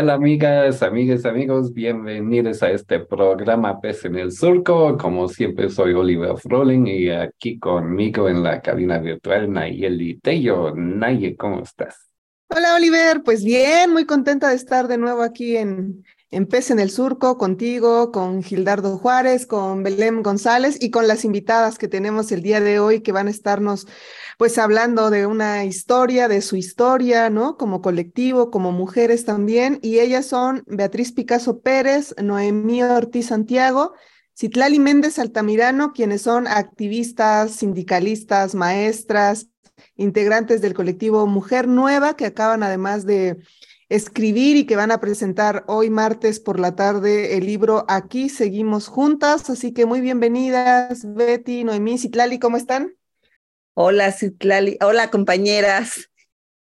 Tal amigas, amigas, amigos? Bienvenidos a este programa Pez en el Surco. Como siempre soy Oliver Froling y aquí conmigo en la cabina virtual Nayeli Tello. Naye, ¿cómo estás? Hola Oliver, pues bien, muy contenta de estar de nuevo aquí en, en Pez en el Surco contigo, con Gildardo Juárez, con Belém González y con las invitadas que tenemos el día de hoy que van a estarnos pues hablando de una historia, de su historia, ¿no? Como colectivo, como mujeres también. Y ellas son Beatriz Picasso Pérez, Noemí Ortiz Santiago, Citlali Méndez Altamirano, quienes son activistas, sindicalistas, maestras, integrantes del colectivo Mujer Nueva, que acaban además de escribir y que van a presentar hoy martes por la tarde el libro Aquí seguimos juntas. Así que muy bienvenidas, Betty, Noemí, Citlali, ¿cómo están? Hola, Citlali. Hola, compañeras.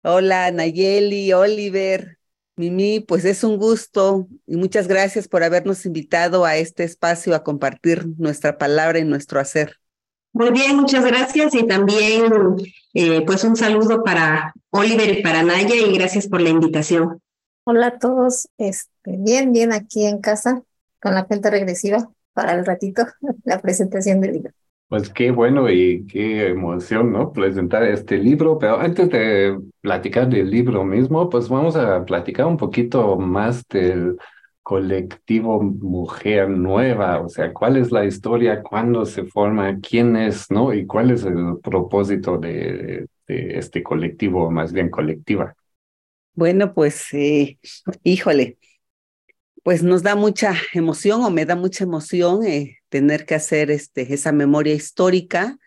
Hola, Nayeli, Oliver, Mimi. Pues es un gusto y muchas gracias por habernos invitado a este espacio a compartir nuestra palabra y nuestro hacer. Muy bien, muchas gracias y también eh, pues un saludo para Oliver y para Naya y gracias por la invitación. Hola a todos, este, bien, bien aquí en casa con la cuenta regresiva para el ratito, la presentación del libro. Pues qué bueno y qué emoción, ¿no? Presentar este libro, pero antes de platicar del libro mismo, pues vamos a platicar un poquito más del colectivo Mujer Nueva, o sea, cuál es la historia, cuándo se forma, quién es, ¿no? Y cuál es el propósito de, este colectivo, más bien colectiva. Bueno, pues, eh, híjole, pues nos da mucha emoción o me da mucha emoción eh, tener que hacer este, esa memoria histórica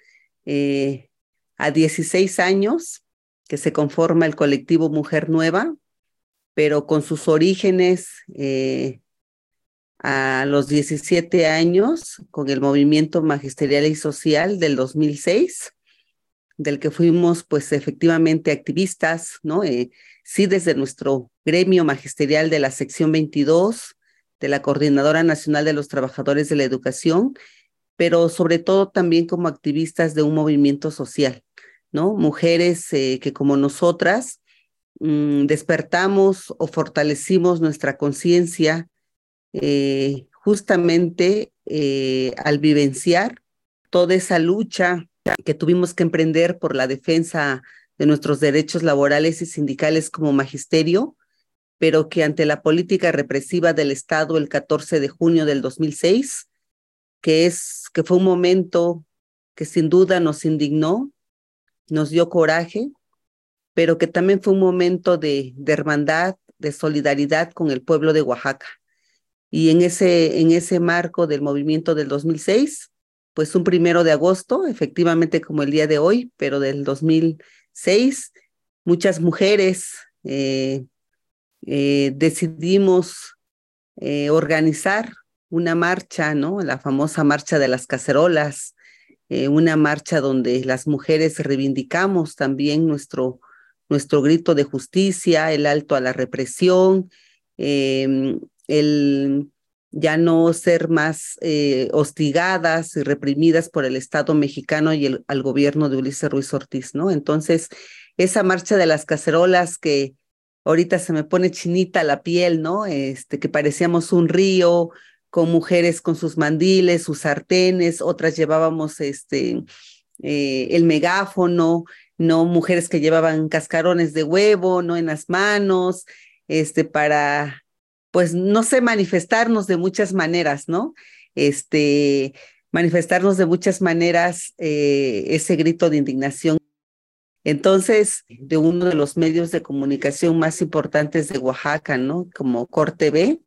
eh, a 16 años que se conforma el colectivo Mujer Nueva, pero con sus orígenes eh, a los 17 años con el movimiento magisterial y social del 2006 del que fuimos pues efectivamente activistas, ¿no? sí desde nuestro gremio magisterial de la sección 22, de la Coordinadora Nacional de los Trabajadores de la Educación, pero sobre todo también como activistas de un movimiento social, ¿no? Mujeres eh, que como nosotras mm, despertamos o fortalecimos nuestra conciencia eh, justamente eh, al vivenciar toda esa lucha que tuvimos que emprender por la defensa de nuestros derechos laborales y sindicales como magisterio, pero que ante la política represiva del Estado el 14 de junio del 2006, que, es, que fue un momento que sin duda nos indignó, nos dio coraje, pero que también fue un momento de, de hermandad, de solidaridad con el pueblo de Oaxaca. Y en ese, en ese marco del movimiento del 2006, pues un primero de agosto, efectivamente como el día de hoy, pero del 2006, seis, muchas mujeres eh, eh, decidimos eh, organizar una marcha, ¿no? La famosa marcha de las cacerolas, una marcha donde las mujeres reivindicamos también nuestro, nuestro grito de justicia, el alto a la represión, em, el ya no ser más eh, hostigadas y reprimidas por el Estado mexicano y el, al gobierno de Ulises Ruiz Ortiz, ¿no? Entonces, esa marcha de las cacerolas que ahorita se me pone chinita la piel, ¿no? Este, que parecíamos un río con mujeres con sus mandiles, sus sartenes, otras llevábamos este, eh, el megáfono, ¿no? Mujeres que llevaban cascarones de huevo, ¿no? En las manos, este, para pues no sé, manifestarnos de muchas maneras, ¿no? Este, manifestarnos de muchas maneras eh, ese grito de indignación. Entonces, de uno de los medios de comunicación más importantes de Oaxaca, ¿no? Como Corte B,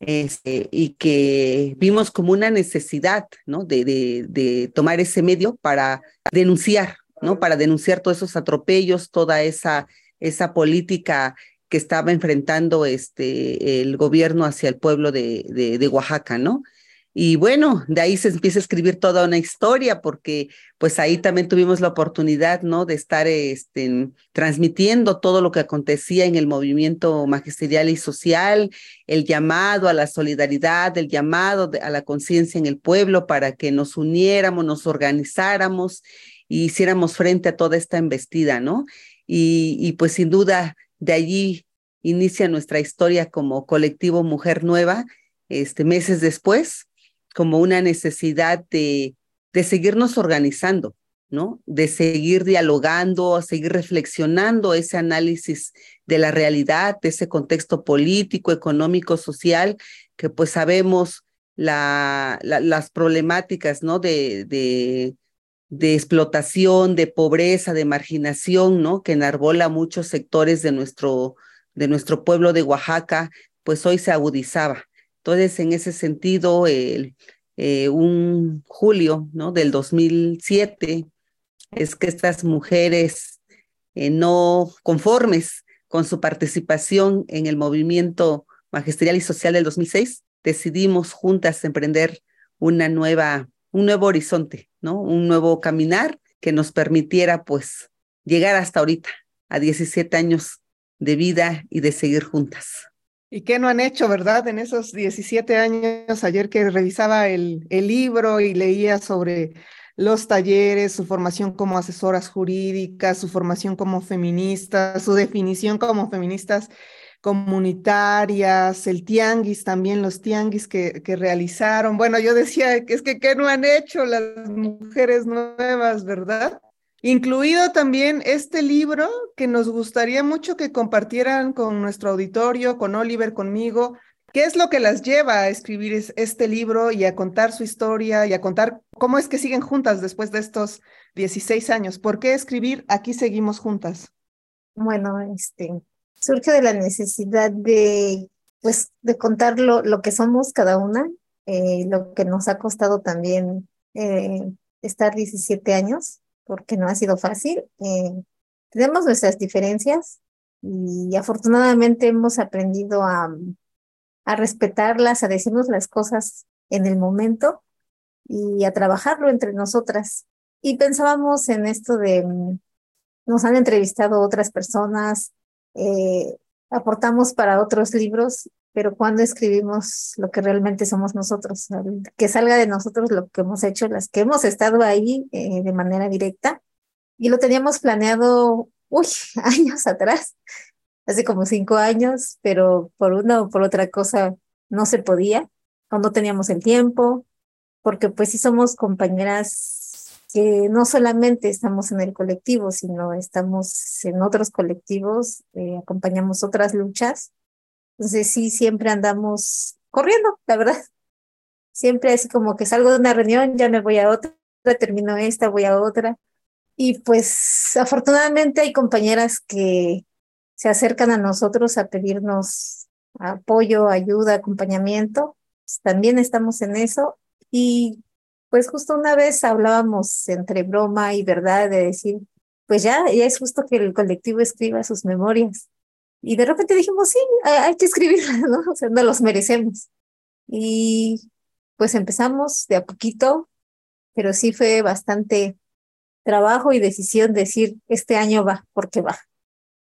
este, y que vimos como una necesidad, ¿no? De, de, de tomar ese medio para denunciar, ¿no? Para denunciar todos esos atropellos, toda esa, esa política que estaba enfrentando este, el gobierno hacia el pueblo de, de, de Oaxaca, ¿no? Y bueno, de ahí se empieza a escribir toda una historia, porque pues ahí también tuvimos la oportunidad, ¿no? De estar este, transmitiendo todo lo que acontecía en el movimiento magisterial y social, el llamado a la solidaridad, el llamado a la conciencia en el pueblo para que nos uniéramos, nos organizáramos y hiciéramos frente a toda esta embestida, ¿no? Y, y pues sin duda de allí inicia nuestra historia como colectivo Mujer Nueva, este, meses después como una necesidad de, de seguirnos organizando, ¿no? De seguir dialogando, seguir reflexionando ese análisis de la realidad, de ese contexto político, económico, social, que pues sabemos la, las problemáticas, ¿no? De, de, de, explotación, de pobreza, de marginación, ¿no? Que enarbola muchos sectores de nuestro, de nuestro pueblo de Oaxaca, pues hoy se agudizaba. Entonces, en ese sentido, el, eh, un julio ¿no? del 2007 es que estas mujeres eh, no conformes con su participación en el movimiento magisterial y social del 2006, decidimos juntas emprender una nueva, un nuevo horizonte, Un nuevo caminar que nos permitiera pues llegar hasta ahorita, a 17 años de vida y de seguir juntas. ¿Y qué no han hecho, verdad? En esos 17 años, ayer que revisaba el, el libro y leía sobre los talleres, su formación como asesoras jurídicas, su formación como feministas, su definición como feministas comunitarias, el tianguis también, los tianguis que, que realizaron. Bueno, yo decía que es que qué no han hecho las mujeres nuevas, ¿verdad? Incluido también este libro que nos gustaría mucho que compartieran con nuestro auditorio, con Oliver, conmigo. ¿Qué es lo que las lleva a escribir este libro y a contar su historia y a contar cómo es que siguen juntas después de estos 16 años? ¿Por qué escribir Aquí seguimos juntas? Bueno, este surge de la necesidad de pues de contar lo, lo que somos cada una, eh, lo que nos ha costado también eh, estar 17 años porque no ha sido fácil. Eh, tenemos nuestras diferencias y afortunadamente hemos aprendido a, a respetarlas, a decirnos las cosas en el momento y a trabajarlo entre nosotras. Y pensábamos en esto de, mm, nos han entrevistado otras personas, eh, aportamos para otros libros, pero cuando escribimos lo que realmente somos nosotros, que salga de nosotros lo que hemos hecho, las que hemos estado ahí eh, de manera directa, y lo teníamos planeado, uy, años atrás, hace como cinco años, pero por una o por otra cosa no se podía, o no teníamos el tiempo, porque pues sí somos compañeras que no solamente estamos en el colectivo, sino estamos en otros colectivos, eh, acompañamos otras luchas. Entonces sí, siempre andamos corriendo, la verdad. Siempre así como que salgo de una reunión, ya me voy a otra, termino esta, voy a otra. Y pues afortunadamente hay compañeras que se acercan a nosotros a pedirnos apoyo, ayuda, acompañamiento. Pues, también estamos en eso. Y pues justo una vez hablábamos entre broma y verdad de decir, pues ya, ya es justo que el colectivo escriba sus memorias. Y de repente dijimos, sí, hay que escribirlas, ¿no? O sea, no los merecemos. Y pues empezamos de a poquito, pero sí fue bastante trabajo y decisión decir, este año va, porque va.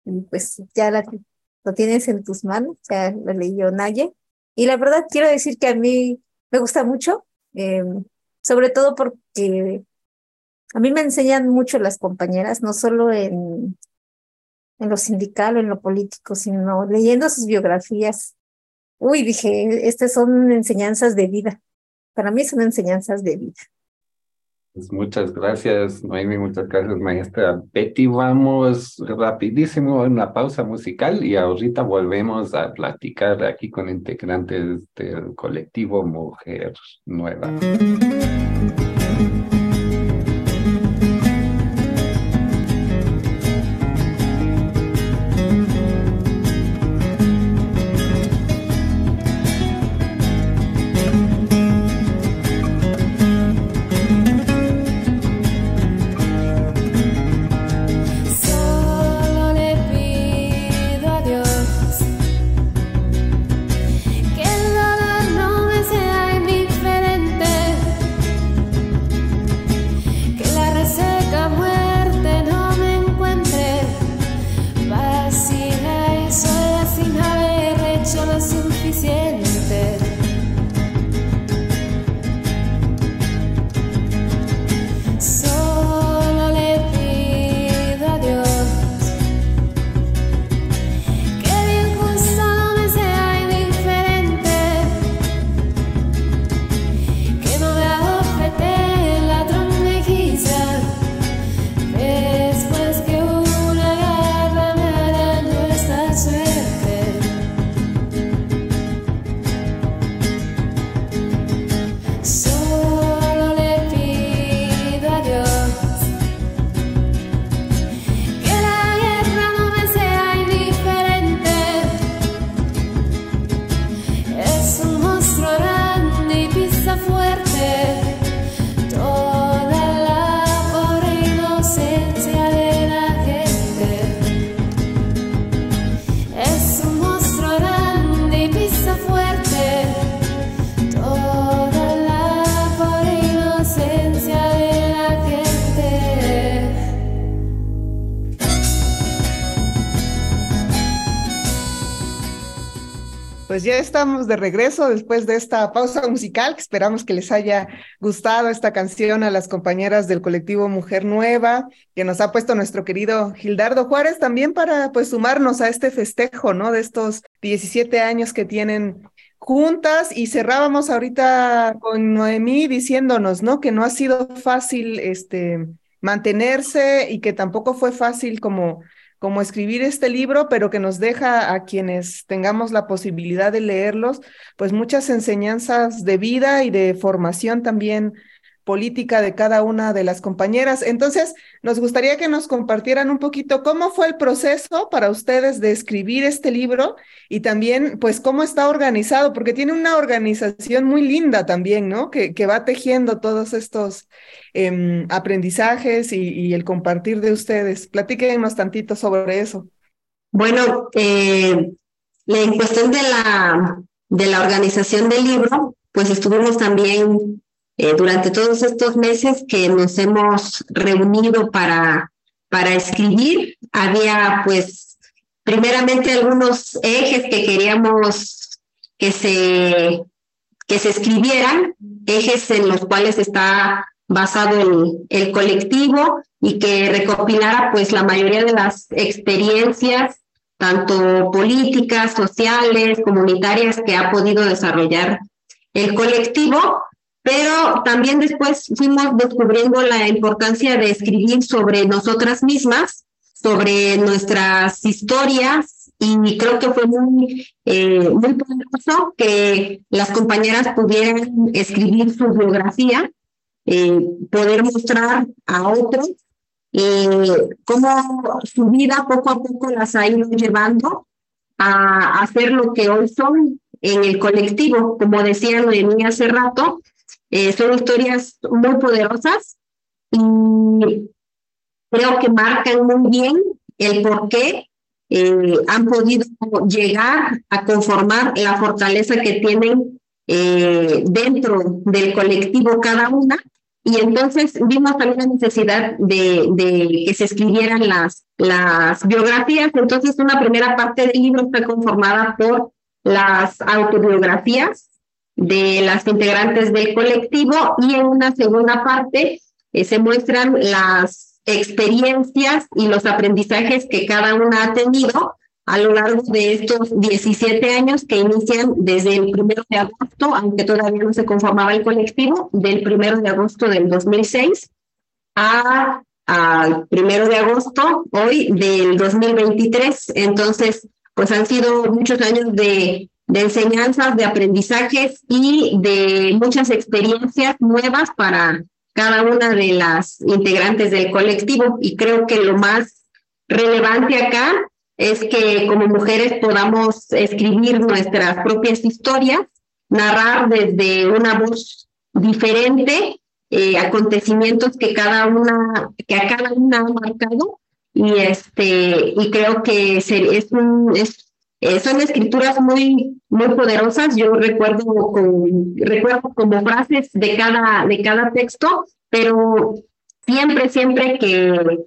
Y pues ya lo tienes en tus manos, ya lo leyó Naye. Y la verdad quiero decir que a mí me gusta mucho. Eh, sobre todo porque a mí me enseñan mucho las compañeras, no solo en, en lo sindical o en lo político, sino leyendo sus biografías. Uy, dije, estas son enseñanzas de vida. Para mí son enseñanzas de vida. Pues muchas gracias, Noemi, muchas gracias, maestra Betty. Vamos rapidísimo a una pausa musical y ahorita volvemos a platicar aquí con integrantes del colectivo Mujer Nueva. Estamos de regreso después de esta pausa musical, esperamos que les haya gustado esta canción a las compañeras del colectivo Mujer Nueva, que nos ha puesto nuestro querido Gildardo Juárez, también para pues sumarnos a este festejo, ¿no? De estos 17 años que tienen juntas y cerrábamos ahorita con Noemí diciéndonos, ¿no? Que no ha sido fácil este mantenerse y que tampoco fue fácil como como escribir este libro, pero que nos deja a quienes tengamos la posibilidad de leerlos, pues muchas enseñanzas de vida y de formación también política de cada una de las compañeras. Entonces, nos gustaría que nos compartieran un poquito cómo fue el proceso para ustedes de escribir este libro y también, pues, cómo está organizado, porque tiene una organización muy linda también, ¿no? Que, que va tejiendo todos estos em, aprendizajes y, el compartir de ustedes. Platíquenos tantito sobre eso. Bueno, eh, en cuestión de la, de la organización del libro, pues estuvimos también eh, durante todos estos meses que nos hemos reunido para, para escribir, había pues primeramente algunos ejes que queríamos que se, que se escribieran, ejes en los cuales está basado el, el colectivo y que recopilara pues la mayoría de las experiencias tanto políticas, sociales, comunitarias que ha podido desarrollar el colectivo pero también después fuimos descubriendo la importancia de escribir sobre nosotras mismas, sobre nuestras historias y creo que fue muy, eh, muy poderoso que las compañeras pudieran escribir su biografía, eh, poder mostrar a otros eh, cómo su vida poco a poco las ha ido llevando a hacer lo que hoy son en el colectivo. Como decía Noemí hace rato, eh, son historias muy poderosas y creo que marcan muy bien el por qué eh, han podido llegar a conformar la fortaleza que tienen eh, dentro del colectivo cada una. Y entonces vimos también la necesidad de, que se escribieran las, las biografías. Entonces una primera parte del libro está conformada por las autobiografías de las integrantes del colectivo y en una segunda parte eh, se muestran las experiencias y los aprendizajes que cada una ha tenido a lo largo de estos 17 años que inician desde el primero de agosto, aunque todavía no se conformaba el colectivo, del primero de agosto del 2006 a al primero de agosto, hoy del 2023. Entonces, pues han sido muchos años de de enseñanzas, de aprendizajes y de muchas experiencias nuevas para cada una de las integrantes del colectivo. Y creo que lo más relevante acá es que como mujeres podamos escribir nuestras propias historias, narrar desde una voz diferente eh, acontecimientos que cada una, que a cada una ha marcado. Y este, y creo que es un, es eh, son escrituras muy, muy poderosas. Yo recuerdo, recuerdo como frases de cada, de cada texto, pero siempre, siempre que,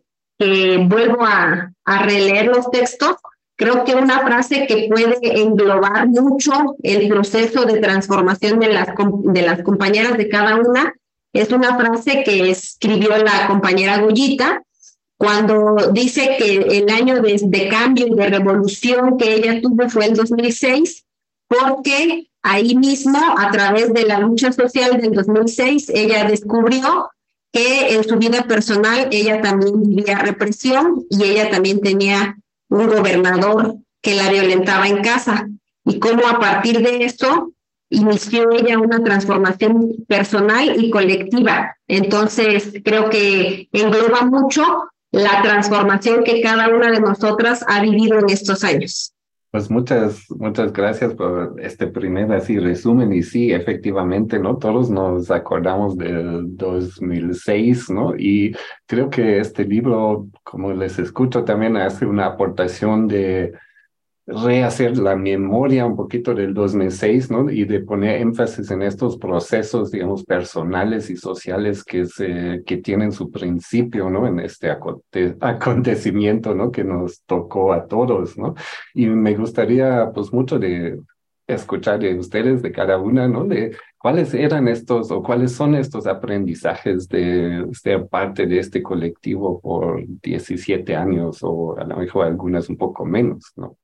vuelvo a, a releer los textos, creo que una frase que puede englobar mucho el proceso de transformación de las, de las compañeras de cada una es una frase que escribió la compañera Goyita, cuando dice que el año de, cambio y de revolución que ella tuvo fue el 2006, porque ahí mismo, a través de la lucha social del 2006, ella descubrió que en su vida personal ella también vivía represión y ella también tenía un gobernador que la violentaba en casa. Y cómo a partir de eso inició ella una transformación personal y colectiva. Entonces, creo que engloba mucho la transformación que cada una de nosotras ha vivido en estos años. Pues muchas, muchas gracias por este primer así resumen y sí, efectivamente, ¿no? Todos nos acordamos del 2006, ¿no? Y creo que este libro, como les escucho, también hace una aportación de, rehacer la memoria un poquito del 2006, ¿no? Y de poner énfasis en estos procesos, digamos, personales y sociales que, se, que tienen su principio, ¿no? En este acontecimiento, ¿no? Que nos tocó a todos, ¿no? Y me gustaría, pues, mucho de escuchar de ustedes, de cada una, ¿no? De cuáles eran estos o cuáles son estos aprendizajes de ser parte de este colectivo por 17 años o a lo mejor algunas un poco menos, ¿no?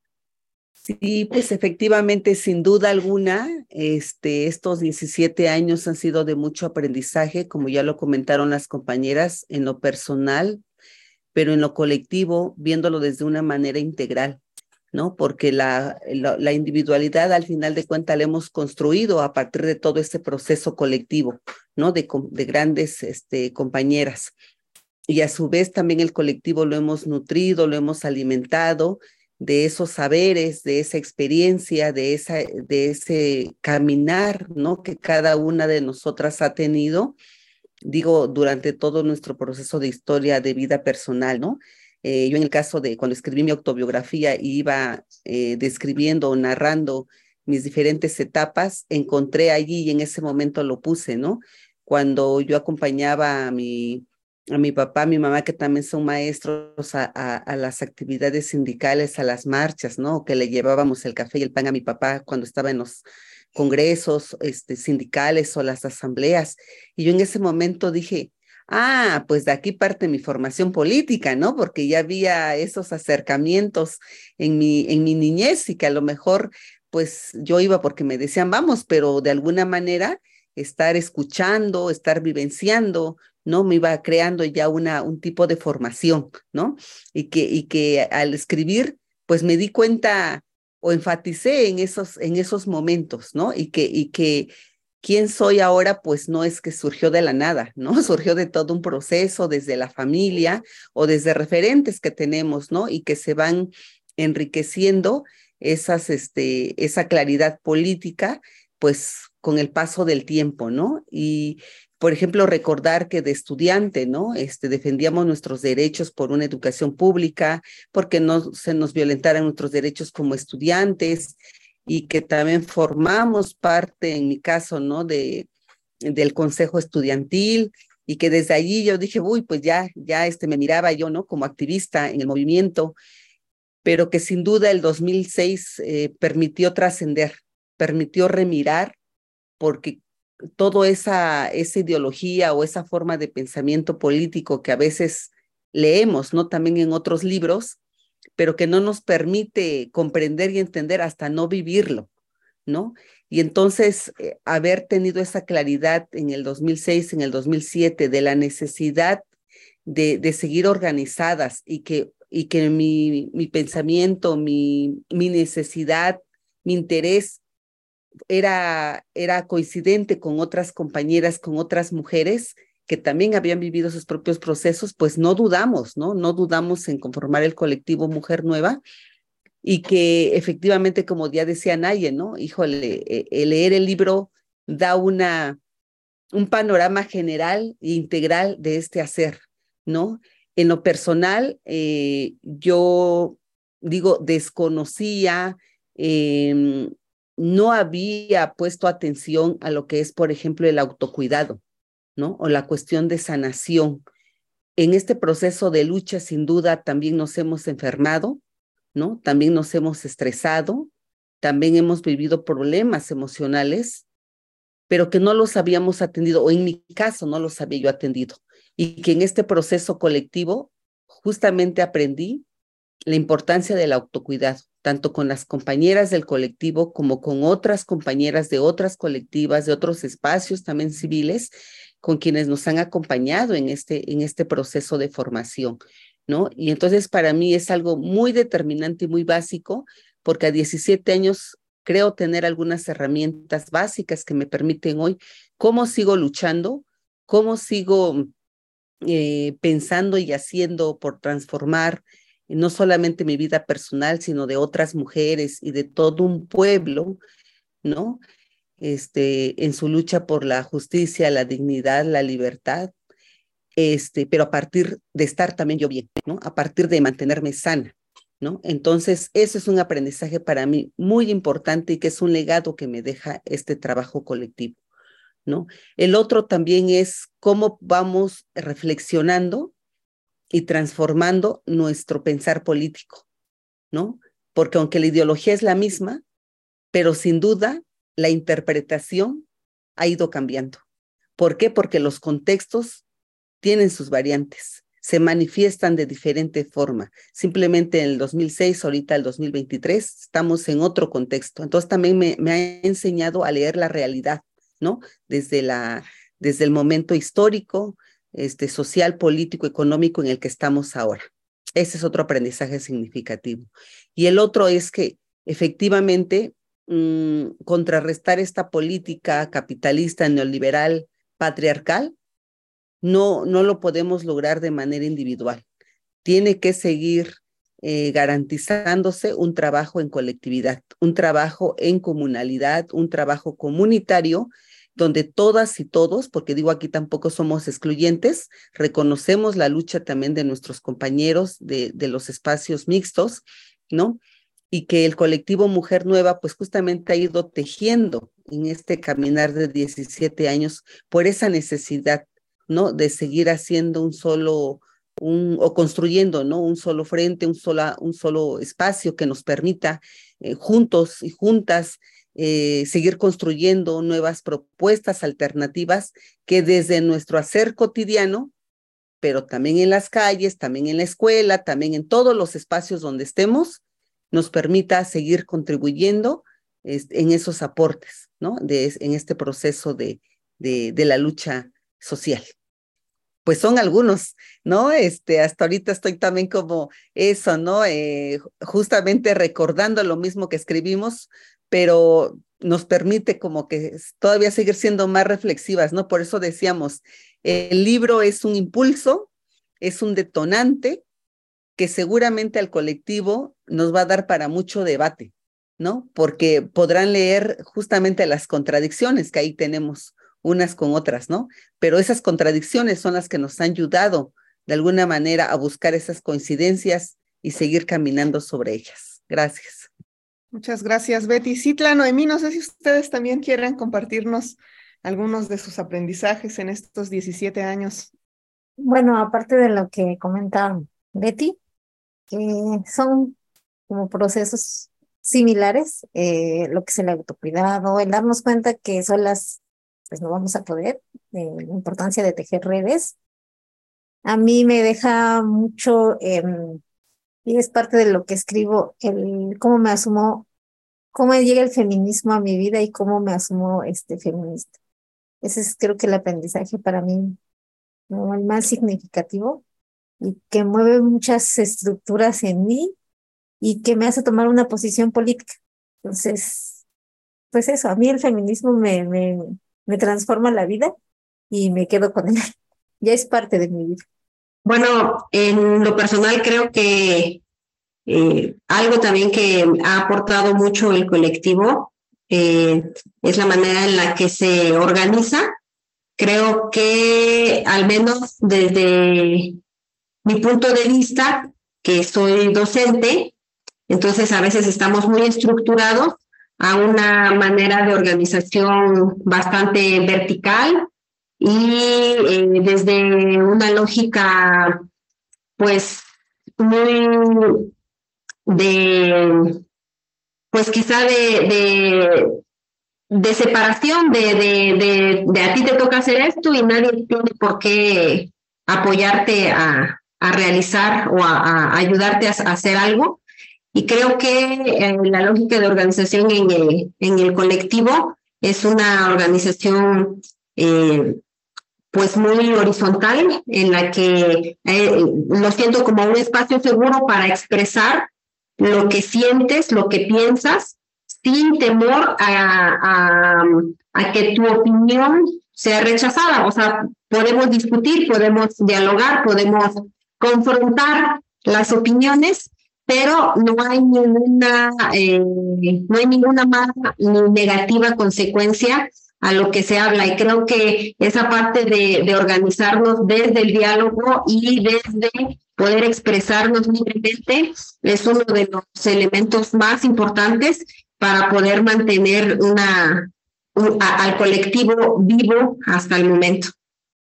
Sí, pues efectivamente, sin duda alguna, este, estos 17 años han sido de mucho aprendizaje, como ya lo comentaron las compañeras, en lo personal, pero en lo colectivo, viéndolo desde una manera integral. ¿no? Porque la, la, individualidad al final de cuentas la hemos construido a partir de todo este proceso colectivo, ¿no? De, de grandes este, compañeras. Y a su vez también el colectivo lo hemos nutrido, lo hemos alimentado de esos saberes, de esa experiencia, de, esa, de ese caminar, ¿no? Que cada una de nosotras ha tenido, digo, durante todo nuestro proceso de historia de vida personal, ¿no? Eh, yo en el caso de cuando escribí mi autobiografía iba eh, describiendo o narrando mis diferentes etapas, encontré allí y en ese momento lo puse, ¿no? Cuando yo acompañaba a mi, a mi papá, a mi mamá, que también son maestros, a, a, las actividades sindicales, a las marchas, ¿no? Que le llevábamos el café y el pan a mi papá cuando estaba en los congresos este, sindicales o las asambleas. Y yo en ese momento dije, ah, pues de aquí parte mi formación política, ¿no? Porque ya había esos acercamientos en mi, en mi niñez y que a lo mejor, pues yo iba porque me decían, vamos, pero de alguna manera estar escuchando, estar vivenciando, ¿no? Me iba creando ya una, un tipo de formación, ¿no? Y que, y que al escribir, pues me di cuenta o enfaticé en esos, en esos momentos, ¿no? Y que, y que quién soy ahora, pues no es que surgió de la nada, ¿no? Surgió de todo un proceso desde la familia o desde referentes que tenemos, ¿no? Y que se van enriqueciendo esas, este, esa claridad política, pues con el paso del tiempo, ¿no? Y, por ejemplo, recordar que de estudiante, ¿no? Este, defendíamos nuestros derechos por una educación pública, porque no se nos violentaran nuestros derechos como estudiantes, y que también formamos parte, en mi caso, ¿no? De, del consejo estudiantil y que desde allí yo dije, uy, pues ya, ya este, me miraba yo, ¿no? Como activista en el movimiento, pero que sin duda el 2006 eh, permitió trascender, permitió remirar, porque toda esa, esa ideología o esa forma de pensamiento político que a veces leemos, ¿no? También en otros libros, pero que no nos permite comprender y entender hasta no vivirlo, ¿no? Y entonces, eh, haber tenido esa claridad en el 2006, en el 2007, de la necesidad de, de seguir organizadas y que, y que mi, mi pensamiento, mi, mi necesidad, mi interés era, era coincidente con otras compañeras, con otras mujeres, que también habían vivido sus propios procesos, pues no dudamos, ¿no? No dudamos en conformar el colectivo Mujer Nueva y que efectivamente, como ya decía Naye, ¿no? Híjole, e, leer el libro da una, un panorama general e integral de este hacer, ¿no? En lo personal, eh, yo digo, desconocía, em, no había puesto atención a lo que es, por ejemplo, el autocuidado. ¿no? O la cuestión de sanación. En este proceso de lucha, sin duda, también nos hemos enfermado, ¿no? También nos hemos estresado, también hemos vivido problemas emocionales, pero que no los habíamos atendido, o en mi caso no los había yo atendido. Y que en este proceso colectivo justamente aprendí la importancia del autocuidado, tanto con las compañeras del colectivo como con otras compañeras de otras colectivas, de otros espacios también civiles, con quienes nos han acompañado en este, en este proceso de formación, ¿no? Y entonces para mí es algo muy determinante y muy básico, porque a 17 años creo tener algunas herramientas básicas que me permiten hoy cómo sigo luchando, cómo sigo eh, pensando y haciendo por transformar no solamente mi vida personal, sino de otras mujeres y de todo un pueblo, ¿no? este, en su lucha por la justicia, la dignidad, la libertad, este, pero a partir de estar también yo bien, ¿no? A partir de mantenerme sana, ¿no? Entonces, eso es un aprendizaje para mí muy importante y que es un legado que me deja este trabajo colectivo, ¿no? El otro también es cómo vamos reflexionando y transformando nuestro pensar político, ¿no? Porque aunque la ideología es la misma, pero sin duda la interpretación ha ido cambiando. ¿Por qué? Porque los contextos tienen sus variantes, se manifiestan de diferente forma. Simplemente en el 2006, ahorita el 2023, estamos en otro contexto. Entonces también me, me ha enseñado a leer la realidad, ¿no? Desde, la, desde el momento histórico, este, social, político, económico en el que estamos ahora. Ese es otro aprendizaje significativo. Y el otro es que efectivamente mm, contrarrestar esta política capitalista, neoliberal, patriarcal, no, no lo podemos lograr de manera individual. Tiene que seguir eh, garantizándose un trabajo en colectividad, un trabajo en comunalidad, un trabajo comunitario donde todas y todos, porque digo aquí tampoco somos excluyentes, reconocemos la lucha también de nuestros compañeros de, los espacios mixtos, ¿no? Y que el colectivo Mujer Nueva, pues justamente ha ido tejiendo en este caminar de 17 años por esa necesidad, ¿no? De seguir haciendo un solo, un, o construyendo, ¿no? Un solo frente, un, sola, un solo espacio que nos permita eh, juntos y juntas eh, seguir construyendo nuevas propuestas alternativas que desde nuestro hacer cotidiano, pero también en las calles, también en la escuela, también en todos los espacios donde estemos, nos permita seguir contribuyendo en esos aportes, ¿no? En este proceso de, de, de la lucha social pues son algunos, ¿no? Este, hasta ahorita estoy también como eso, ¿no? Eh, justamente recordando lo mismo que escribimos, pero nos permite como que todavía seguir siendo más reflexivas, ¿no? Por eso decíamos, el libro es un impulso, es un detonante que seguramente al colectivo nos va a dar para mucho debate, ¿no? Porque podrán leer justamente las contradicciones que ahí tenemos unas con otras, ¿no? Pero esas contradicciones son las que nos han ayudado de alguna manera a buscar esas coincidencias y seguir caminando sobre ellas. Gracias. Muchas gracias, Betty. Citla, Noemí, no sé si ustedes también quieren compartirnos algunos de sus aprendizajes en estos 17 años. Bueno, aparte de lo que comenta Betty, que son como procesos similares, eh, lo que es el autocuidado, el darnos cuenta que solas pues no vamos a poder, eh, la importancia de tejer redes. A mí me deja mucho em, y es parte de lo que escribo, el cómo me asumo, cómo llega el feminismo a mi vida y cómo me asumo este feminista. Ese es creo que el aprendizaje para mí el más significativo y que mueve muchas estructuras en mí y que me hace tomar una posición política. Entonces, pues eso, a mí el feminismo me, me, me transforma la vida y me quedo con él. Ya es parte de mi vida. Bueno, en lo personal creo que eh, algo también que ha aportado mucho el colectivo eh, es la manera en la que se organiza. Creo que al menos desde mi punto de vista, que soy docente, entonces a veces estamos muy estructurados a una manera de organización bastante vertical y eh, desde una lógica pues muy de pues quizá de, de, separación de, de, de, a ti te toca hacer esto y nadie tiene por qué apoyarte a, a realizar o a, ayudarte a, hacer algo. Y creo que eh, la lógica de organización en el, en el colectivo es una organización eh, pues muy horizontal en la que eh, lo siento como un espacio seguro para expresar lo que sientes, lo que piensas, sin temor a, a, que tu opinión sea rechazada. O sea, podemos discutir, podemos dialogar, podemos confrontar las opiniones, pero no hay ninguna, eh, no hay ninguna mala ni negativa consecuencia a lo que se habla. Y creo que esa parte de, de organizarnos desde el diálogo y desde poder expresarnos libremente es uno de los elementos más importantes para poder mantener una, al colectivo vivo hasta el momento.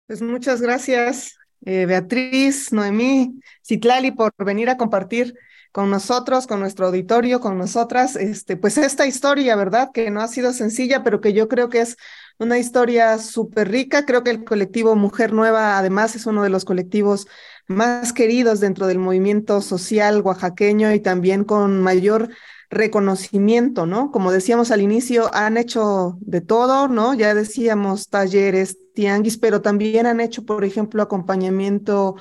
Pues muchas gracias, eh, Beatriz, Noemí, Citlali, por venir a compartir con nosotros, con nuestro auditorio, con nosotras, este, pues esta historia, ¿verdad? Que no ha sido sencilla, pero que yo creo que es una historia súper rica. Creo que el colectivo Mujer Nueva, además, es uno de los colectivos más queridos dentro del movimiento social oaxaqueño y también con mayor reconocimiento, ¿no? Como decíamos al inicio, han hecho de todo, ¿no? Ya decíamos talleres, tianguis, pero también han hecho, por ejemplo, acompañamiento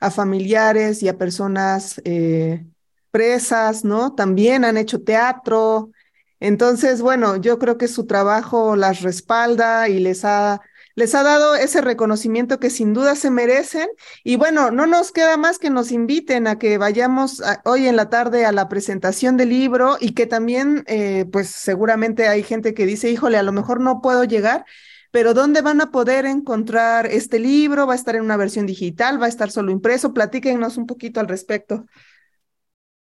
a familiares y a personas eh, presas, ¿no? También han hecho teatro. Entonces, bueno, yo creo que su trabajo las respalda y les ha les ha dado ese reconocimiento que sin duda se merecen. Y bueno, no nos queda más que nos inviten a que vayamos hoy en la tarde a la presentación del libro y que también, eh, pues seguramente hay gente que dice, híjole, a lo mejor no puedo llegar. Pero ¿dónde van a poder encontrar este libro? ¿Va a estar en una versión digital? ¿Va a estar solo impreso? Platíquenos un poquito al respecto.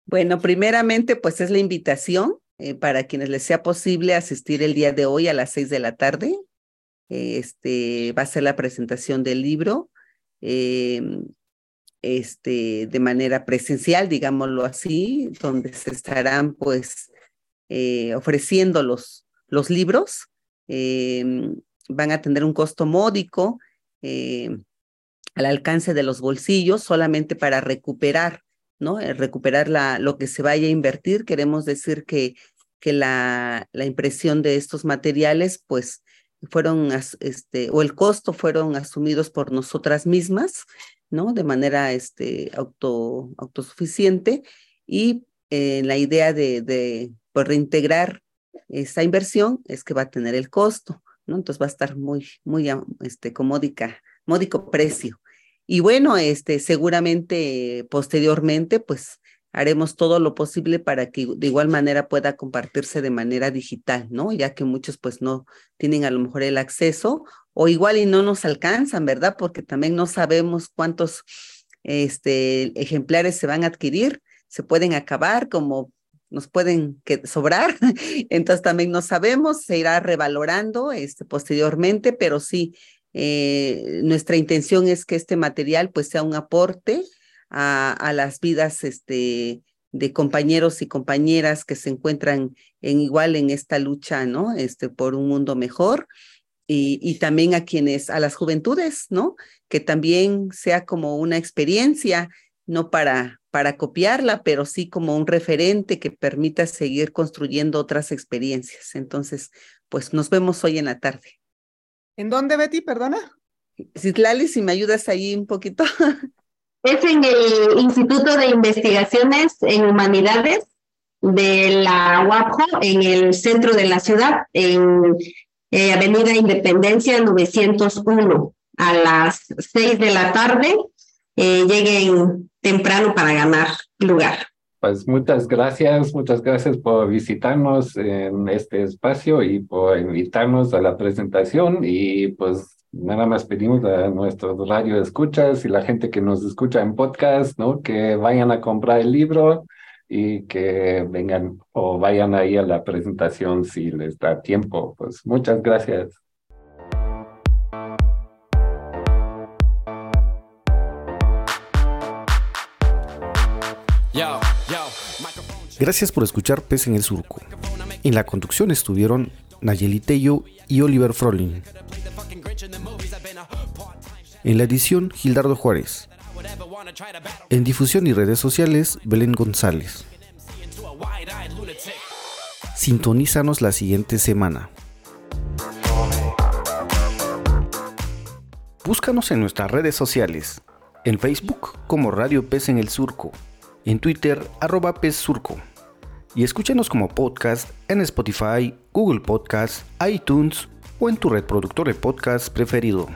Bueno, primeramente, pues es la invitación eh, para quienes les sea posible asistir el día de hoy a las seis de la tarde este, va a ser la presentación del libro em, este, de manera presencial, digámoslo así, donde se estarán pues eh, ofreciendo los, los libros. Em, van a tener un costo módico em, al alcance de los bolsillos solamente para recuperar, ¿no? Eh, recuperar la, lo que se vaya a invertir. Queremos decir que, que la, la impresión de estos materiales, pues, fueron, este, o el costo fueron asumidos por nosotras mismas, ¿no? De manera este, auto, autosuficiente y eh, la idea de, de pues, reintegrar esa inversión es que va a tener el costo, ¿no? Entonces va a estar muy, muy, este, comódica, módico precio. Y bueno, este, seguramente posteriormente, pues haremos todo lo posible para que de igual manera pueda compartirse de manera digital, ¿no? Ya que muchos pues no tienen a lo mejor el acceso o igual y no nos alcanzan, ¿verdad? Porque también no sabemos cuántos este, ejemplares se van a adquirir, se pueden acabar como nos pueden sobrar, entonces también no sabemos, se irá revalorando este, posteriormente, pero sí, eh, nuestra intención es que este material pues sea un aporte a, las vidas este, de compañeros y compañeras que se encuentran en igual en esta lucha, ¿no? Este, por un mundo mejor. Y, y, también a quienes, a las juventudes, ¿no? Que también sea como una experiencia, no para, para copiarla, pero sí como un referente que permita seguir construyendo otras experiencias. Entonces, pues nos vemos hoy en la tarde. ¿En dónde, Betty? Perdona. Citlali, si me ayudas ahí un poquito. Es en el Instituto de Investigaciones en Humanidades de la UAPJO, en el centro de la ciudad, en eh, Avenida Independencia 901, a las seis de la tarde. Eh, lleguen temprano para ganar lugar. Pues muchas gracias, muchas gracias por visitarnos en este espacio y por invitarnos a la presentación y pues nada más pedimos a nuestros radio escuchas y la gente que nos escucha en podcast, ¿no? Que vayan a comprar el libro y que vengan o vayan ahí a la presentación si les da tiempo. Pues muchas gracias. Gracias por escuchar Pez en el Surco. En la conducción estuvieron Nayeli Tello y Oliver Frolin. En la edición, Gildardo Juárez. En difusión y redes sociales, Belén González. Sintonízanos la siguiente semana. Búscanos en nuestras redes sociales. En Facebook como Radio Pez en el Surco. En Twitter arroba Pez Surco. Y escúchanos como podcast en Spotify, Google Podcast, iTunes o en tu reproductor de podcast preferido.